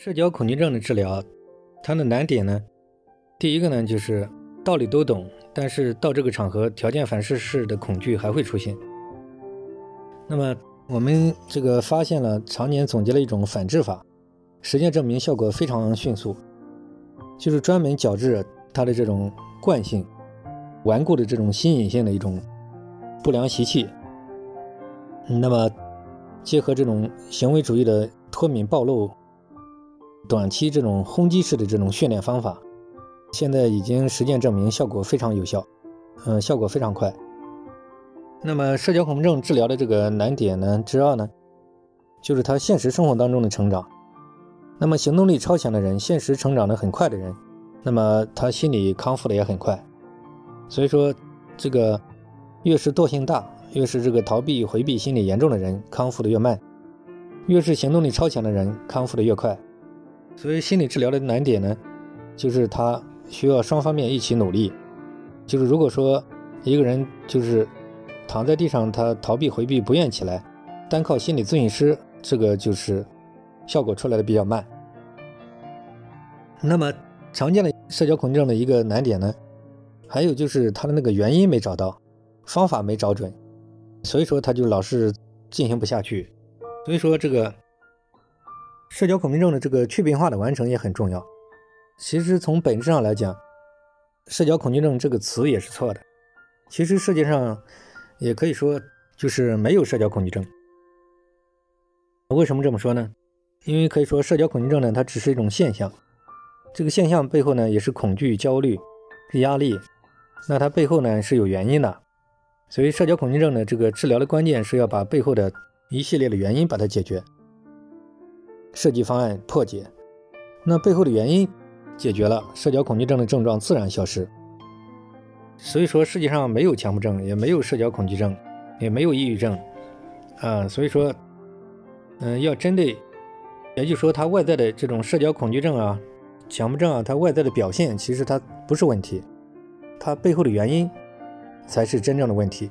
社交恐惧症的治疗，它的难点呢，第一个呢就是道理都懂，但是到这个场合条件反射式的恐惧还会出现。那么我们这个发现了，常年总结了一种反制法，实践证明效果非常迅速，就是专门矫治他的这种惯性、顽固的这种新颖性的一种不良习气。那么结合这种行为主义的脱敏暴露。短期这种轰击式的这种训练方法，现在已经实践证明效果非常有效，嗯，效果非常快。那么社交恐惧症治疗的这个难点呢，之二呢，就是他现实生活当中的成长。那么行动力超强的人，现实成长的很快的人，那么他心理康复的也很快。所以说，这个越是惰性大，越是这个逃避回避心理严重的人，康复的越慢；越是行动力超强的人，康复的越快。所以心理治疗的难点呢，就是他需要双方面一起努力。就是如果说一个人就是躺在地上，他逃避回避不愿起来，单靠心理咨询师，这个就是效果出来的比较慢。那么常见的社交恐惧症的一个难点呢，还有就是他的那个原因没找到，方法没找准，所以说他就老是进行不下去。所以说这个。社交恐惧症的这个去病化的完成也很重要。其实从本质上来讲，社交恐惧症这个词也是错的。其实世界上也可以说就是没有社交恐惧症。为什么这么说呢？因为可以说社交恐惧症呢，它只是一种现象。这个现象背后呢，也是恐惧、焦虑、压力。那它背后呢是有原因的。所以社交恐惧症的这个治疗的关键是要把背后的一系列的原因把它解决。设计方案破解，那背后的原因解决了，社交恐惧症的症状自然消失。所以说，世界上没有强迫症，也没有社交恐惧症，也没有抑郁症，啊，所以说，嗯，要针对，也就是说，他外在的这种社交恐惧症啊、强迫症啊，它外在的表现其实它不是问题，它背后的原因才是真正的问题。